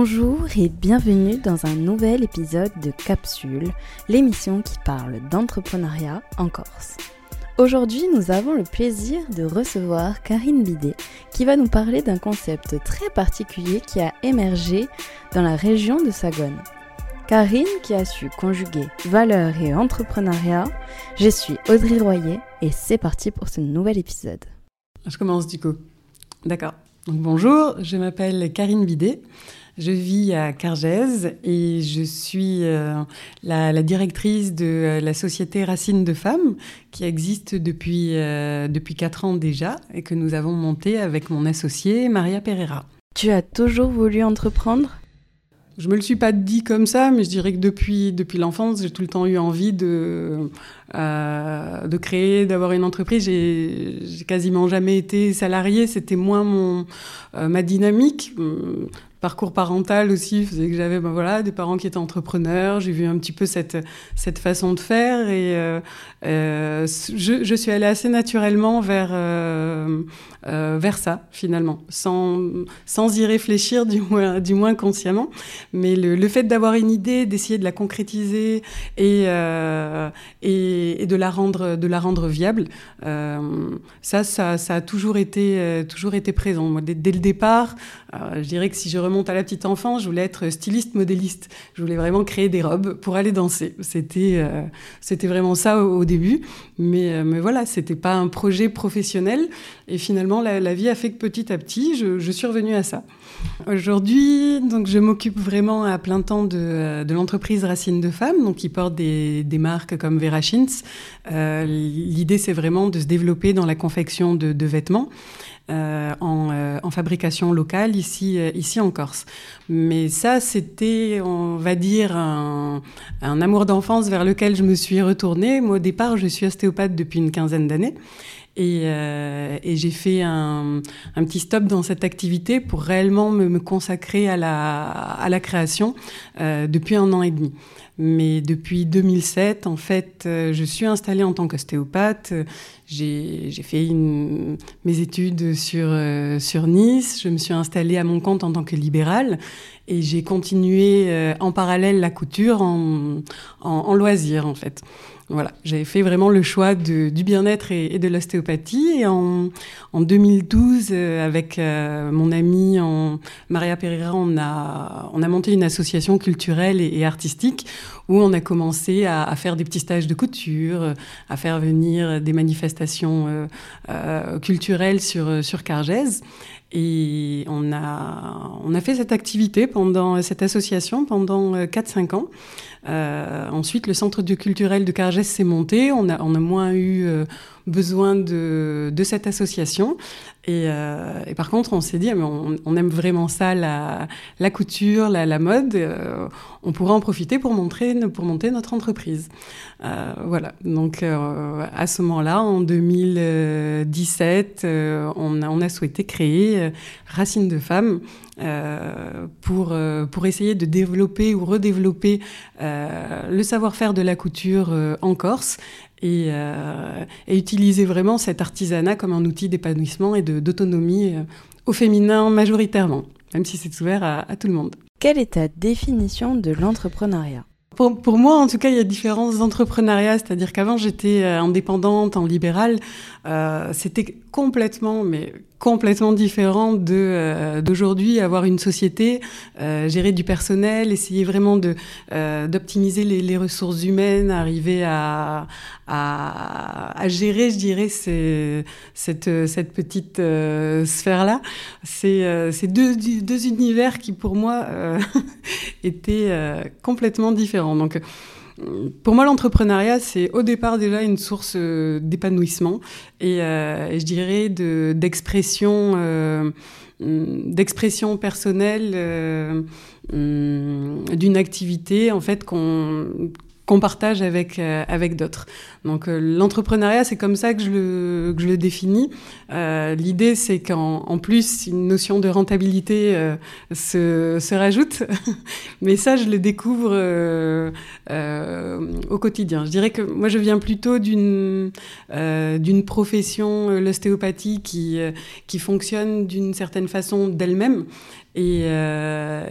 Bonjour et bienvenue dans un nouvel épisode de Capsule, l'émission qui parle d'entrepreneuriat en Corse. Aujourd'hui, nous avons le plaisir de recevoir Karine Bidet qui va nous parler d'un concept très particulier qui a émergé dans la région de Sagone. Karine qui a su conjuguer valeur et entrepreneuriat. Je suis Audrey Royer et c'est parti pour ce nouvel épisode. Je commence du coup. D'accord. bonjour, je m'appelle Karine Bidet. Je vis à Cargèse et je suis euh, la, directrice de euh, la société Racine de Femmes qui existe depuis, euh, depuis 4 ans déjà et que nous avons monté avec mon associée Maria Pereira. Tu as toujours voulu entreprendre? Je me le suis pas dit comme ça, mais je dirais que depuis, depuis l'enfance, j'ai tout le temps eu envie de, de créer, d'avoir une entreprise. J'ai quasiment jamais été salariée, c'était moins mon, ma dynamique parcours parental aussi que j'avais ben voilà des parents qui étaient entrepreneurs. J'ai vu un petit peu cette cette façon de faire et euh, euh, je, je, suis allée assez naturellement vers euh, vers ça finalement. Sans sans y réfléchir du moins du moins consciemment. Mais le, le fait d'avoir une idée d'essayer de la concrétiser et, et, et de la rendre de la rendre viable ça, ça ça a toujours été toujours été présent. Moi dès, dès le départ je dirais que si je remonte à la petite enfance, je voulais être styliste modéliste. Je voulais vraiment créer des robes pour aller danser. C'était euh, c'était vraiment ça au, début, mais euh, mais voilà, c'était pas un projet professionnel. Et finalement, la, vie a fait que petit à petit, je, suis revenue à ça. Aujourd'hui, donc je m'occupe vraiment à plein temps de, de l'entreprise Racine de Femmes, donc qui porte des, des marques comme Vera Chins. Euh, L'idée, c'est vraiment de se développer dans la confection de vêtements. Euh, en, euh, en, fabrication locale ici, euh, ici en Corse. Mais ça, c'était, on va dire, un, un amour d'enfance vers lequel je me suis retournée. Moi, au départ, je suis ostéopathe depuis une quinzaine d'années. Et, euh, et j'ai fait un, petit stop dans cette activité pour réellement me, consacrer à la, création euh, depuis un an et demi. Mais depuis 2007, en fait, euh, je suis installée en tant qu'ostéopathe. J'ai fait mes études sur, Nice. Je me suis installée à mon compte en tant que libérale. Et j'ai continué en parallèle la couture en, en, en loisir, en fait. Voilà, j'ai fait vraiment le choix du bien-être et, de l'ostéopathie. Et en, en 2012, euh, avec euh, mon amie Maria Pereira, on a, on a monté une association culturelle et artistique où on a commencé à, faire des petits stages de couture, à faire venir des manifestations euh, euh culturelles sur, sur. Et on a, on a fait cette activité pendant cette association pendant 4-5 ans. Euh, ensuite, le centre culturel de Cargès s'est monté. On a, on a moins eu euh, besoin de, cette association. Et, euh, et par contre, on s'est dit, ah, mais on, aime vraiment ça, la, couture, la, mode. Euh, on pourra en profiter pour, montrer, pour monter notre entreprise. Euh, voilà. Donc, à ce moment-là, en 2017, on, a, on a souhaité créer Racine de Femmes. Pour, pour essayer de développer ou redévelopper le savoir-faire de la couture en Corse et, et, utiliser vraiment cet artisanat comme un outil d'épanouissement et d'autonomie au féminin majoritairement, même si c'est ouvert à, à tout le monde. Quelle est ta définition de l'entrepreneuriat? Pour, pour, moi, en tout cas, il y a différents entrepreneuriats. C'est-à-dire qu'avant, j'étais indépendante, en libéral. Euh, C'était complètement, mais complètement différent de euh, d'aujourd'hui avoir une société euh, gérer du personnel essayer vraiment de euh, d'optimiser les, ressources humaines arriver à à, gérer je dirais cette cette petite sphère là c'est c'est deux deux univers qui pour moi étaient complètement différents. Donc pour moi, l'entrepreneuriat, c'est au départ déjà une source euh, d'épanouissement et, euh, et, je dirais d'expression, de, euh, d'expression personnelle euh, d'une activité en fait qu'on qu'on partage avec euh, avec d'autres. Donc euh, l'entrepreneuriat, c'est comme ça que je le je le définis. Euh, L'idée, c'est qu'en en plus une notion de rentabilité se se rajoute, mais ça, je le découvre au quotidien. Je dirais que moi, je viens plutôt d'une d'une profession l'ostéopathie qui qui fonctionne d'une certaine façon d'elle-même et,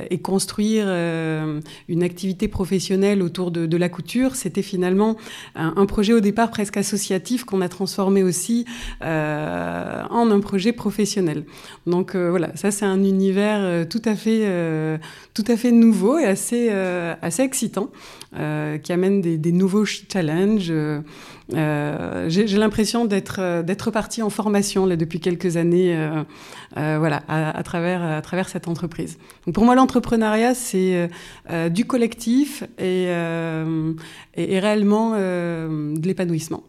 et construire une activité professionnelle autour de, la couture, c'était finalement un, projet au départ presque associatif qu'on a transformé aussi en un projet professionnel. Donc voilà, ça c'est un univers tout à fait, tout à fait nouveau et assez, assez excitant. Euh, qui amène des nouveaux challenges. Euh, J'ai l'impression d'être euh, d'être partie en formation là, depuis quelques années, euh, voilà, à, travers cette entreprise. Pour moi, l'entrepreneuriat c'est du collectif et, réellement de l'épanouissement.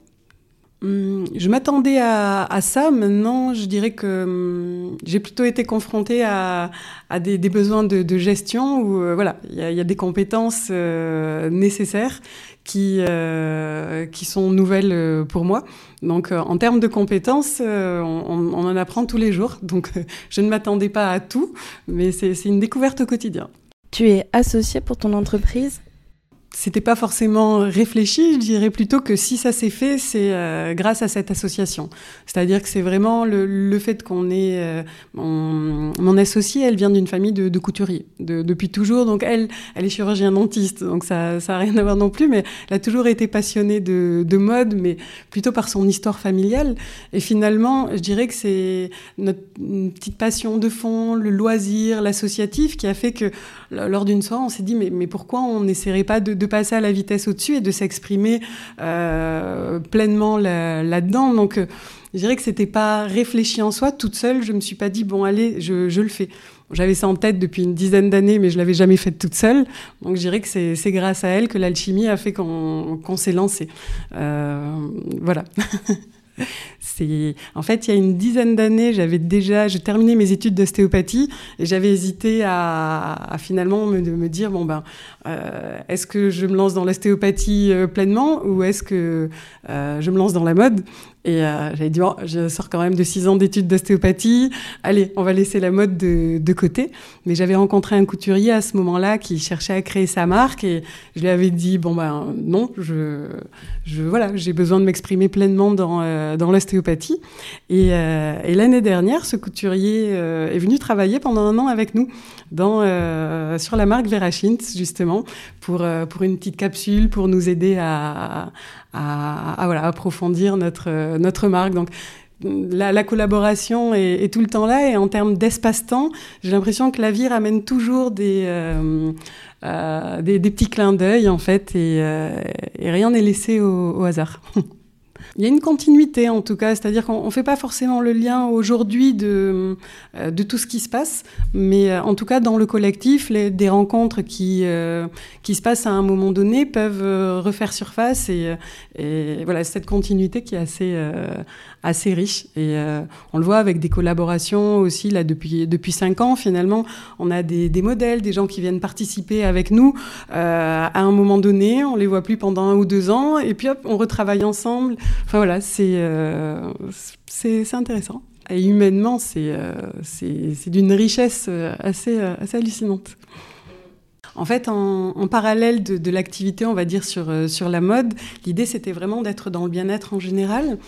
Hum, je m'attendais à, ça. Maintenant, je dirais que hum, j'ai plutôt été confrontée à, des, besoins de, gestion où voilà, il y, a des compétences nécessaires qui euh, qui sont nouvelles euh, pour moi. Donc, euh, en termes de compétences, on, on, en apprend tous les jours. Donc, je ne m'attendais pas à tout, mais c'est une découverte au quotidien. Tu es associée pour ton entreprise? C'était pas forcément réfléchi, je dirais plutôt que si ça s'est fait, c'est euh, grâce à cette association. C'est-à-dire que c'est vraiment le, le fait qu'on ait euh, mon, associée, elle vient d'une famille de, de couturiers de, depuis toujours, donc elle, elle est chirurgien dentiste, donc ça, ça a rien à voir non plus, mais elle a toujours été passionnée de, de mode, mais plutôt par son histoire familiale. Et finalement, je dirais que c'est notre petite passion de fond, le loisir, l'associatif, qui a fait que lors d'une soirée, on s'est dit mais, mais pourquoi on n'essaierait pas de, de, passer à la vitesse au-dessus et de s'exprimer euh, pleinement là-dedans. Là Donc, euh, je dirais que c'était pas réfléchi en soi. Toute seule, je me suis pas dit bon allez, je, je le fais. J'avais ça en tête depuis une dizaine d'années, mais je l'avais jamais fait toute seule. Donc je dirais que c'est grâce à elle que l'alchimie a fait qu'on qu s'est lancé. Euh, voilà. En fait il y a une dizaine d'années, j'avais déjà, je terminais mes études d'ostéopathie et j'avais hésité à, finalement me, me, dire bon ben euh, est-ce que je me lance dans l'ostéopathie euh, pleinement ou est-ce que euh, je me lance dans la mode? Et euh, j'avais dit, oh, je sors quand même de six ans d'études d'ostéopathie. Allez, on va laisser la mode de, côté. Mais j'avais rencontré un couturier à ce moment-là qui cherchait à créer sa marque et je lui avais dit, bon ben non, je, voilà, j'ai besoin de m'exprimer pleinement dans, euh, dans l'ostéopathie. Et, euh, et l'année dernière, ce couturier est venu travailler pendant un an avec nous dans, sur la marque Verachint, justement, pour, pour une petite capsule, pour nous aider à, à, à voilà, approfondir notre, notre marque. Donc, la, la, collaboration est, tout le temps là et en termes d'espace-temps, j'ai l'impression que la vie ramène toujours des, euh, euh, des, petits clins d'œil en fait et, euh, rien n'est laissé au hasard. Il y a une continuité en tout cas, c'est-à-dire qu'on ne fait pas forcément le lien aujourd'hui de, euh, tout ce qui se passe, mais euh, en tout cas dans le collectif, les, des rencontres qui, euh, qui se passent à un moment donné peuvent refaire surface et, et, voilà cette continuité qui est assez, assez riche. Et on le voit avec des collaborations aussi là depuis, depuis cinq ans finalement, on a des, des modèles, des gens qui viennent participer avec nous à un moment donné, on les voit plus pendant un ou deux ans et puis hop, on retravaille ensemble. Enfin voilà, c'est euh, c'est intéressant. Et humainement, c'est euh, d'une richesse euh, assez, euh, assez hallucinante. En fait, en, en parallèle de, de l'activité, on va dire, sur, sur la mode, l'idée, c'était vraiment d'être dans le bien-être en général.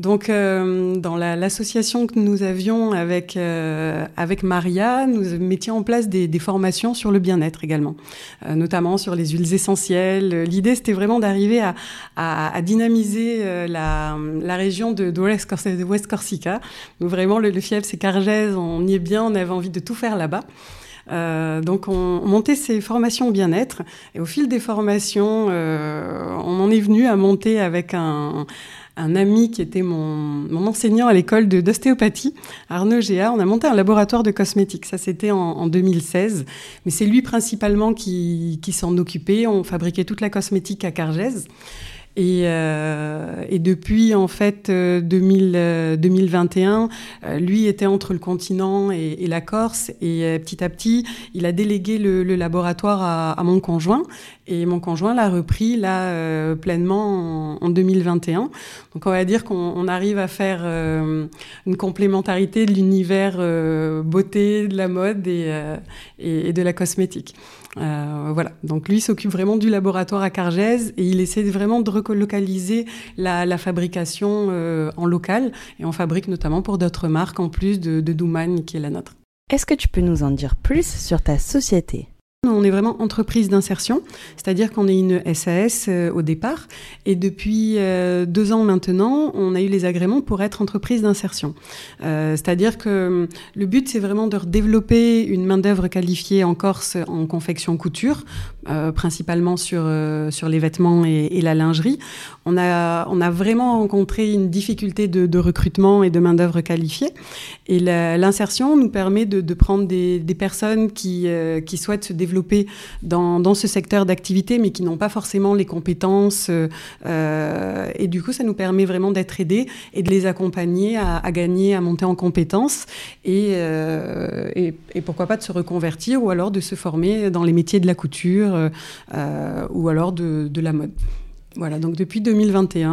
Donc, euh, dans l'association la, que nous avions avec, euh, avec Maria, nous mettions en place des, des formations sur le bien-être également, euh, notamment sur les huiles essentielles. L'idée, c'était vraiment d'arriver à, à, à, dynamiser euh, la, la région de, de, West Corsica. Donc, vraiment, le, le fief, c'est Cargèse, on y est bien, on avait envie de tout faire là-bas. Euh, donc on, on, montait ces formations bien-être et au fil des formations, euh, on en est venu à monter avec un, un ami qui était mon, mon enseignant à l'école d'ostéopathie, Arnaud Géa. On a monté un laboratoire de cosmétiques. Ça, c'était en, en, 2016. Mais c'est lui principalement qui, qui s'en occupait. On fabriquait toute la cosmétique à Cargèse. Et, euh, et, depuis en fait 2000, euh, 2021, euh, lui était entre le continent et, la Corse et euh, petit à petit, il a délégué le, le laboratoire à, à, mon conjoint et mon conjoint l'a repris là euh, pleinement en, en, 2021. Donc on va dire qu'on arrive à faire euh, une complémentarité de l'univers beauté, de la mode et, et, de la cosmétique. Euh, voilà. Donc lui s'occupe vraiment du laboratoire à Cargèse et il essaie vraiment de relocaliser la, fabrication euh, en local et on fabrique notamment pour d'autres marques en plus de, de Douman qui est la nôtre. Est-ce que tu peux nous en dire plus sur ta société? On est vraiment entreprise d'insertion, c'est-à-dire qu'on est une SAS euh, au départ, et depuis euh, deux ans maintenant, on a eu les agréments pour être entreprise d'insertion. Euh, c'est-à-dire que le but, c'est vraiment de développer une main-d'œuvre qualifiée en Corse en confection couture, principalement sur, sur les vêtements et, la lingerie. On a, on a vraiment rencontré une difficulté de, recrutement et de main-d'œuvre qualifiée, et l'insertion nous permet de, prendre des, des personnes qui, qui souhaitent se développer dans, dans ce secteur d'activité, mais qui n'ont pas forcément les compétences. Euh, et du coup, ça nous permet vraiment d'être aidés et de les accompagner à, gagner, à monter en compétences euh, et, et, pourquoi pas de se reconvertir ou alors de se former dans les métiers de la couture euh, ou alors de, la mode. Voilà, donc depuis 2021,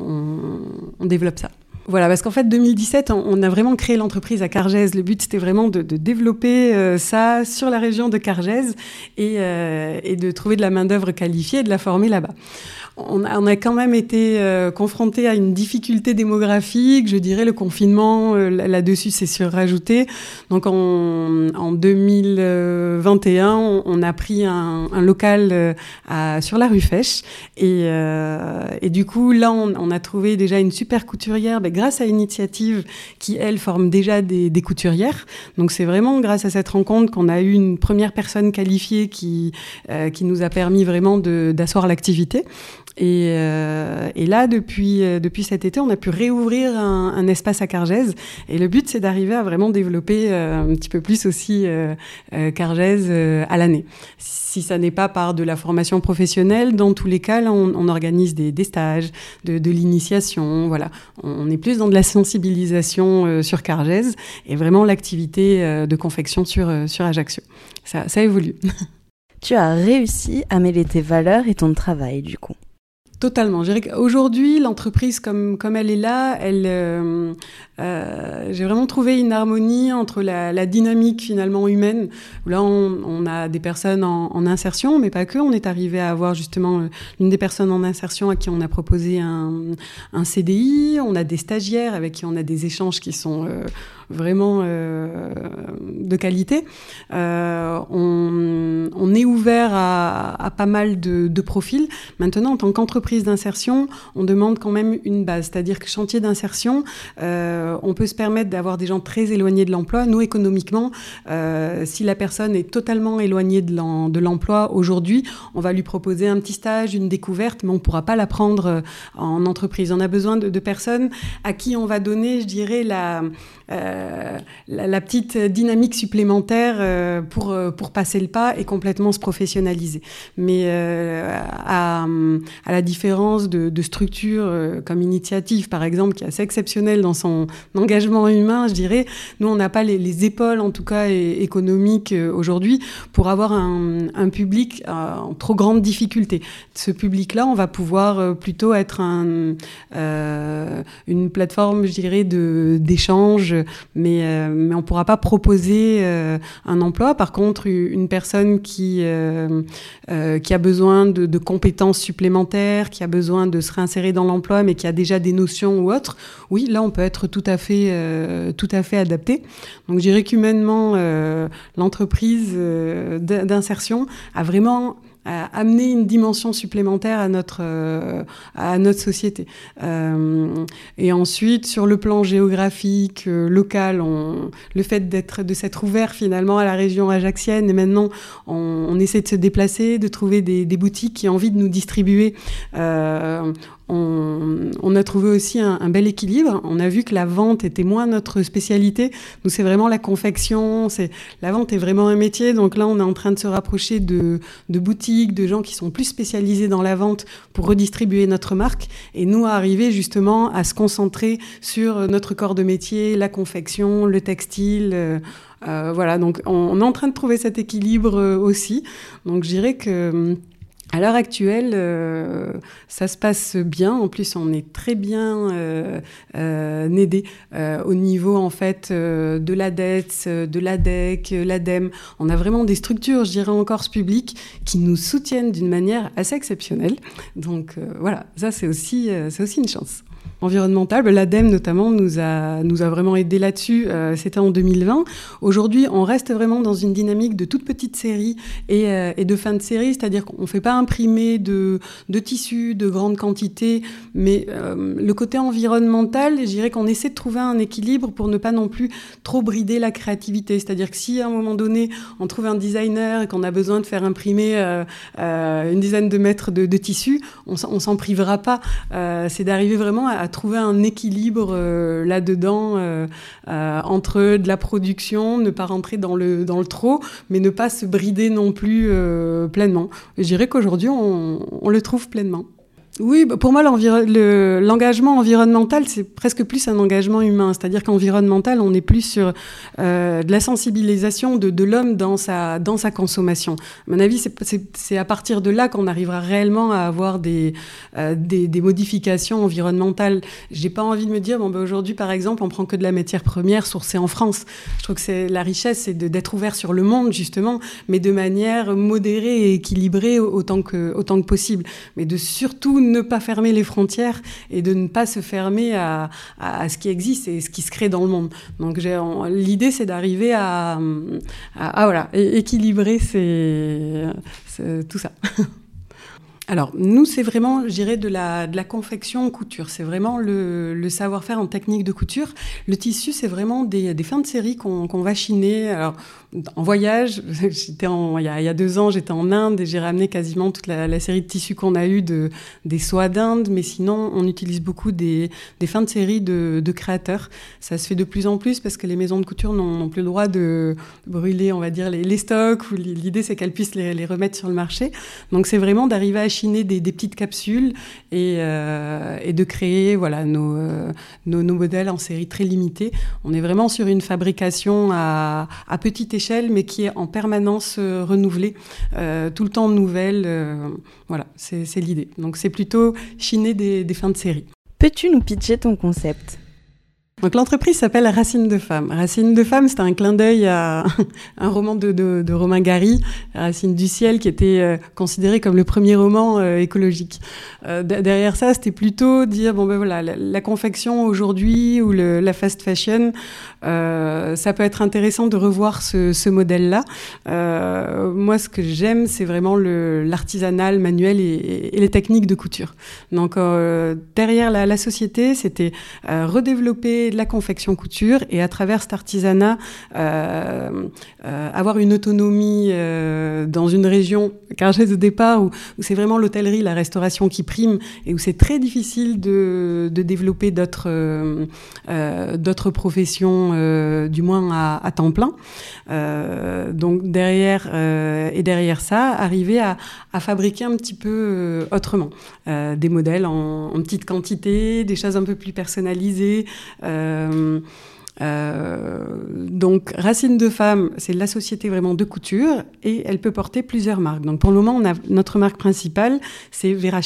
on, on développe ça. Voilà, parce qu'en fait, 2017, on, a vraiment créé l'entreprise à Cargèse. Le but, c'était vraiment de, développer euh, ça sur la région de Cargèse et, euh, et de trouver de la main-d'œuvre qualifiée et de la former là-bas on a, quand même été euh, confronté à une difficulté démographique. Je dirais le confinement euh, là-dessus s'est surrajouté. Donc en, 2021, on, a pris un, local euh, sur la rue Fèche et, du coup là, on, a trouvé déjà une super couturière ben, grâce à une initiative qui elle forme déjà des, des couturières. Donc c'est vraiment grâce à cette rencontre qu'on a eu une première personne qualifiée qui qui nous a permis vraiment d'asseoir l'activité. Et, euh, et, là, depuis, euh, depuis cet été, on a pu réouvrir un, espace à Cargèse. Et le but, c'est d'arriver à vraiment développer euh, un petit peu plus aussi Cargèse à l'année. Si ça n'est pas par de la formation professionnelle, dans tous les cas, on, organise des, stages, de, l'initiation. Voilà, on est plus dans de la sensibilisation sur Cargèse et vraiment l'activité de confection sur, sur Ajaccio. Ça évolue. Tu as réussi à mêler tes valeurs et ton travail, du coup. Totalement. Aujourd'hui, l'entreprise comme, comme elle est là, euh, euh, j'ai vraiment trouvé une harmonie entre la, dynamique finalement humaine. Là, on, a des personnes en, insertion, mais pas que. On est arrivé à avoir justement euh, une des personnes en insertion à qui on a proposé un, un CDI. On a des stagiaires avec qui on a des échanges qui sont vraiment euh, de qualité. Euh, on, on, est ouvert à, à pas mal de, de, profils. Maintenant, en tant qu'entreprise d'insertion, on demande quand même une base, c'est-à-dire que chantier d'insertion, euh, on peut se permettre d'avoir des gens très éloignés de l'emploi. Nous, économiquement, si la personne est totalement éloignée de l'emploi aujourd'hui, on va lui proposer un petit stage, une découverte, mais on ne pourra pas la prendre en entreprise. On a besoin de, de personnes à qui on va donner, je dirais, la, la, la, petite dynamique supplémentaire euh, pour, euh, pour passer le pas et complètement se professionnaliser. Mais à, à, la différence de, structures comme Initiative, par exemple, qui est assez exceptionnelle dans son engagement humain, je dirais, nous, on n'a pas les, les, épaules, en tout cas économiques aujourd'hui, pour avoir un, un public en trop grande difficulté. Ce public-là, on va pouvoir plutôt être un, une plateforme, je dirais, d'échange mais, euh, mais on ne pourra pas proposer euh, un emploi. Par contre, une personne qui, euh, qui a besoin de, de, compétences supplémentaires, qui a besoin de se réinsérer dans l'emploi, mais qui a déjà des notions ou autres, oui, là, on peut être tout à fait, tout à fait adapté. Donc, je dirais qu'humainement, l'entreprise d'insertion a vraiment amener une dimension supplémentaire à notre, euh, à notre société. Euh, et ensuite, sur le plan géographique, euh, local, on, le fait d'être, de s'être ouvert finalement à la région ajaxienne, et maintenant on, essaie de se déplacer, de trouver des, des, boutiques qui ont envie de nous distribuer. On, a trouvé aussi un, bel équilibre. On a vu que la vente était moins notre spécialité. Nous, c'est vraiment la confection. C'est la vente est vraiment un métier. Donc là, on est en train de se rapprocher de, boutiques, de gens qui sont plus spécialisés dans la vente pour redistribuer notre marque. Et nous, arriver justement à se concentrer sur notre corps de métier, la confection, le textile. Euh, euh, voilà. Donc, on, est en train de trouver cet équilibre euh, aussi. Donc, je dirais que à l'heure actuelle, euh, ça se passe bien. En plus, on est très bien euh, euh, aidé euh, au niveau en fait euh, de l'ADETS, de l'ADEC, l'ADEME. On a vraiment des structures, je dirais en Corse publique, qui nous soutiennent d'une manière assez exceptionnelle. Donc voilà, ça c'est aussi, c'est aussi une chance. Environnemental, ben, l'ADEME notamment nous a, nous a vraiment aidé là-dessus. C'était en 2020. Aujourd'hui, on reste vraiment dans une dynamique de toute petite série et, et de fin de série, c'est-à-dire qu'on ne fait pas imprimer de, de tissus de grande quantité, mais le côté environnemental, je dirais qu'on essaie de trouver un équilibre pour ne pas non plus trop brider la créativité. C'est-à-dire que si à un moment donné, on trouve un designer et qu'on a besoin de faire imprimer euh, euh, une dizaine de mètres de, tissu, on, s'en privera pas. Euh, c'est d'arriver vraiment à, trouver un équilibre là-dedans entre de la production, ne pas rentrer dans le, dans le trop, mais ne pas se brider non plus pleinement. je dirais qu'aujourd'hui, on le trouve pleinement. Oui, bah, pour moi, l'engagement environnemental, c'est presque plus un engagement humain. C'est-à-dire qu'environnemental, on est plus sur euh, de la sensibilisation de, l'homme dans sa, consommation. À mon avis, c'est à partir de là qu'on arrivera réellement à avoir des, euh, modifications environnementales. J'ai pas envie de me dire, bon, bah, aujourd'hui, par exemple, on prend que de la matière première sourcée en France. Je trouve que c'est la richesse, c'est d'être ouvert sur le monde, justement, mais de manière modérée et équilibrée autant que, autant que possible. Mais de surtout ne pas fermer les frontières et de ne pas se fermer à, ce qui existe et ce qui se crée dans le monde. Donc l'idée, c'est d'arriver à, à, voilà, équilibrer tout ça. Alors, nous, c'est vraiment, je dirais, de la, confection couture. C'est vraiment le, savoir-faire en technique de couture. Le tissu, c'est vraiment des, fins de série qu'on va chiner. Alors, en voyage, j'étais en, il, y a, deux ans, j'étais en Inde et j'ai ramené quasiment toute la, série de tissus qu'on a eu de, des soies d'Inde. Mais sinon, on utilise beaucoup des, fins de série de, de, créateurs. Ça se fait de plus en plus parce que les maisons de couture n'ont plus le droit de, brûler, on va dire, les, les stocks. L'idée, c'est qu'elles puissent les, les, remettre sur le marché. Donc, c'est vraiment d'arriver à chiner des, petites capsules et, euh, de créer voilà, nos, euh, nos, nos, modèles en série très limitée. On est vraiment sur une fabrication à, petite échelle, mais qui est en permanence euh, renouvelée, tout le temps nouvelle. Voilà, c'est l'idée. Donc c'est plutôt chiner des fins de série. Peux-tu nous pitcher ton concept? Donc l'entreprise s'appelle Racine de femme. Racine de femme, c'est un clin d'œil à un roman de, de, Romain Gary, Racine du ciel, qui était euh, considéré comme le premier roman euh, écologique. Euh, derrière ça, c'était plutôt dire bon ben voilà, la, confection aujourd'hui ou la fast fashion, ça peut être intéressant de revoir ce, modèle-là. moi, ce que j'aime, c'est vraiment l'artisanal, manuel et, et, les techniques de couture. Donc derrière la, la société, c'était redévelopper de la confection couture et à travers cet artisanat, euh, euh, avoir une autonomie euh, dans une région, car j'ai de départ où, où c'est vraiment l'hôtellerie, la restauration qui prime et où c'est très difficile de, développer d'autres professions, du moins à, temps plein. Donc derrière et derrière ça, arriver à, fabriquer un petit peu autrement des modèles en, petite quantité, des choses un peu plus personnalisées. Um, euh, donc, Racine de Femme, c'est la société vraiment de couture et elle peut porter plusieurs marques. Donc, pour le moment, notre marque principale, c'est Vera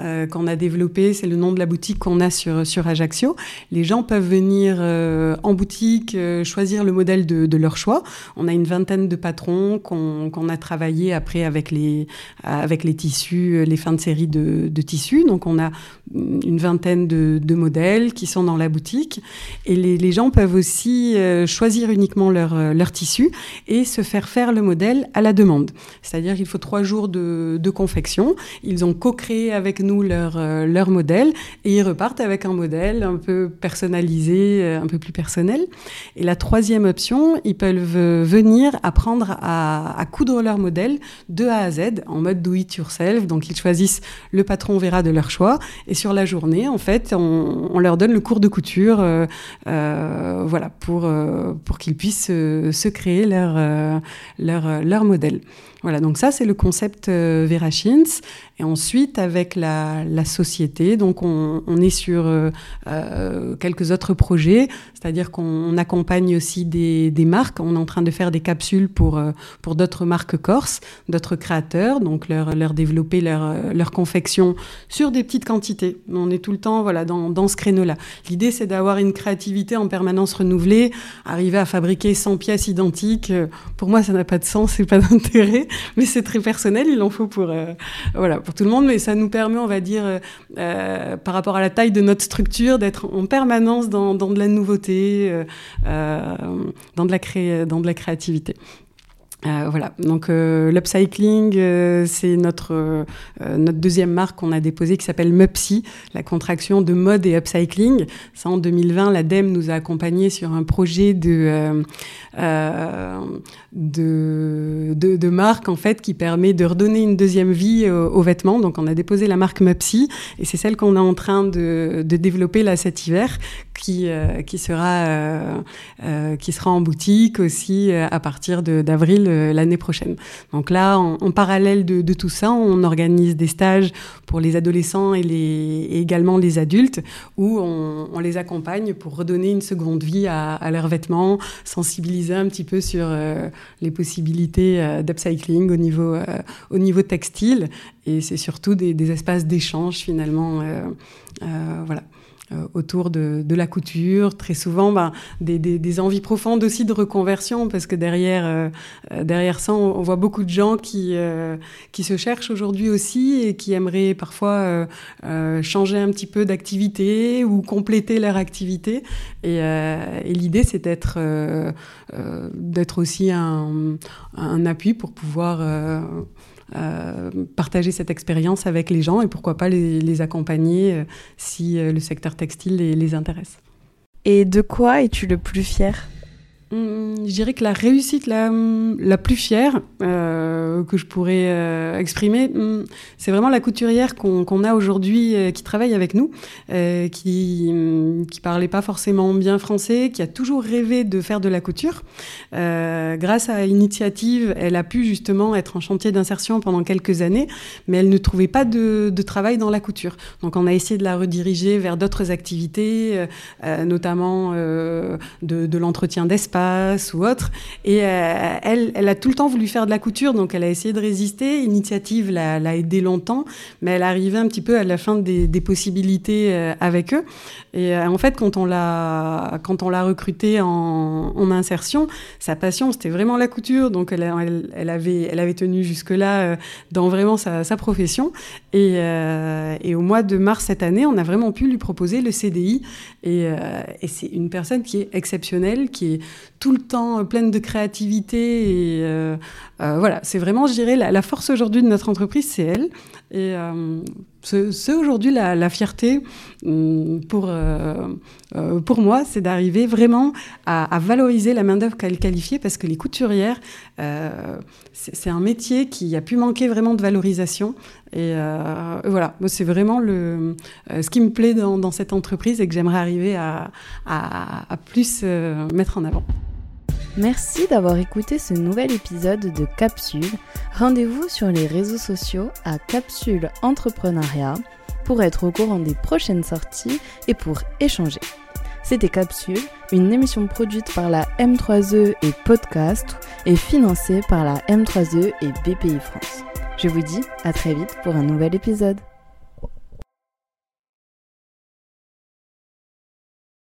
euh, qu'on a développé. C'est le nom de la boutique qu'on a sur, sur Ajaccio. Les gens peuvent venir euh, en boutique, choisir le modèle de, leur choix. On a une vingtaine de patrons qu'on qu'on a travaillé après avec les, avec les tissus, les fins de série de, tissus. Donc, on a une vingtaine de, modèles qui sont dans la boutique et les gens peuvent aussi euh, choisir uniquement leur, euh, leur tissu et se faire faire le modèle à la demande. C'est-à-dire qu'il faut trois jours de, de confection. Ils ont co-créé avec nous leur, euh, leur modèle et ils repartent avec un modèle un peu personnalisé, un peu plus personnel. Et la troisième option, ils peuvent venir apprendre à, coudre leur modèle de A à Z en mode do it yourself. Donc ils choisissent le patron verra de leur choix et sur la journée, en fait, on, leur donne le cours de couture. Voilà, pour, euh, pour qu'ils puissent euh, se créer leur, leur, leur modèle. Voilà, donc ça, c'est le concept euh. Et ensuite, avec la, la société, donc on, est sur euh, euh, quelques autres projets, c'est-à-dire qu'on accompagne aussi des, des, marques. On est en train de faire des capsules pour, euh, pour d'autres marques corses, d'autres créateurs, donc leur, leur développer leur, leur confection sur des petites quantités. On est tout le temps voilà, dans, dans ce créneau-là. L'idée, c'est d'avoir une créativité en permanence permanence renouvelée, arriver à fabriquer 100 pièces identiques, pour moi, ça n'a pas de sens et pas d'intérêt, mais c'est très personnel, il en faut pour, voilà, pour tout le monde, mais ça nous permet, on va dire, par rapport à la taille de notre structure, d'être en permanence dans, dans, de la nouveauté, dans, de la cré... dans de la créativité. Euh, voilà, donc euh, l'upcycling, euh, c'est notre, euh, notre deuxième marque qu'on a déposée qui s'appelle MUPSI, la contraction de mode et upcycling. Ça, en 2020, l'ADEME nous a accompagnés sur un projet de, marque en fait qui permet de redonner une deuxième vie aux, vêtements. Donc on a déposé la marque MUPSI et c'est celle qu'on est en train de, développer là cet hiver qui, sera, qui sera en boutique aussi à partir d'avril l'année prochaine. Donc là, en, parallèle de, tout ça, on organise des stages pour les adolescents et, également les adultes où on, les accompagne pour redonner une seconde vie à, leurs vêtements, sensibiliser un petit peu sur euh, les possibilités euh, d'upcycling au niveau, au niveau textile. Et c'est surtout des, des espaces d'échange finalement. voilà. Euh, autour de, la couture, très souvent ben, des, envies profondes aussi de reconversion, parce que derrière, euh, euh, derrière ça, on, voit beaucoup de gens qui, qui se cherchent aujourd'hui aussi et qui aimeraient parfois changer un petit peu d'activité ou compléter leur activité. Et, et l'idée, c'est d'être d'être aussi un, un, appui pour pouvoir euh, partager cette expérience avec les gens et pourquoi pas les, accompagner euh, si euh, le secteur textile les intéresse. Et de quoi es-tu le plus fier? Je dirais que la réussite la, plus fière euh, que je pourrais euh, exprimer, hum, c'est vraiment la couturière qu'on a aujourd'hui euh, qui travaille avec nous, qui hum, qui parlait pas forcément bien français, qui a toujours rêvé de faire de la couture. Grâce à l'initiative, elle a pu justement être en chantier d'insertion pendant quelques années, mais elle ne trouvait pas de, travail dans la couture. Donc on a essayé de la rediriger vers d'autres activités, notamment de l'entretien d'espace ou autre. Et euh, elle, elle a tout le temps voulu faire de la couture, donc elle a essayé de résister. Initiative l'a aidé longtemps, mais elle arrivait un petit peu à la fin des, possibilités euh, avec eux. Et euh, en fait, quand on l'a recrutée en, insertion, sa passion c'était vraiment la couture, donc elle, elle, avait elle avait tenu jusque là dans vraiment sa, profession. Et, et, au mois de mars cette année, on a vraiment pu lui proposer le CDI. Et, et c'est une personne qui est exceptionnelle, qui est tout le temps euh, pleine de créativité. Et euh, euh, voilà, c'est vraiment, je dirais, la, force aujourd'hui de notre entreprise, c'est elle. Et c'est aujourd'hui la, fierté hum, pour, pour moi, c'est d'arriver vraiment à, valoriser la main-d'œuvre qualifiée parce que les couturières, c'est un métier qui a pu manquer vraiment de valorisation. Et voilà, c'est vraiment le, ce qui me plaît dans, cette entreprise et que j'aimerais arriver à, à plus mettre en avant. Merci d'avoir écouté ce nouvel épisode de Capsule. Rendez-vous sur les réseaux sociaux à Capsule Entrepreneuriat pour être au courant des prochaines sorties et pour échanger. C'était Capsule, une émission produite par la M3E et Podcast et financée par la M3E et BPI France. Je vous dis à très vite pour un nouvel épisode.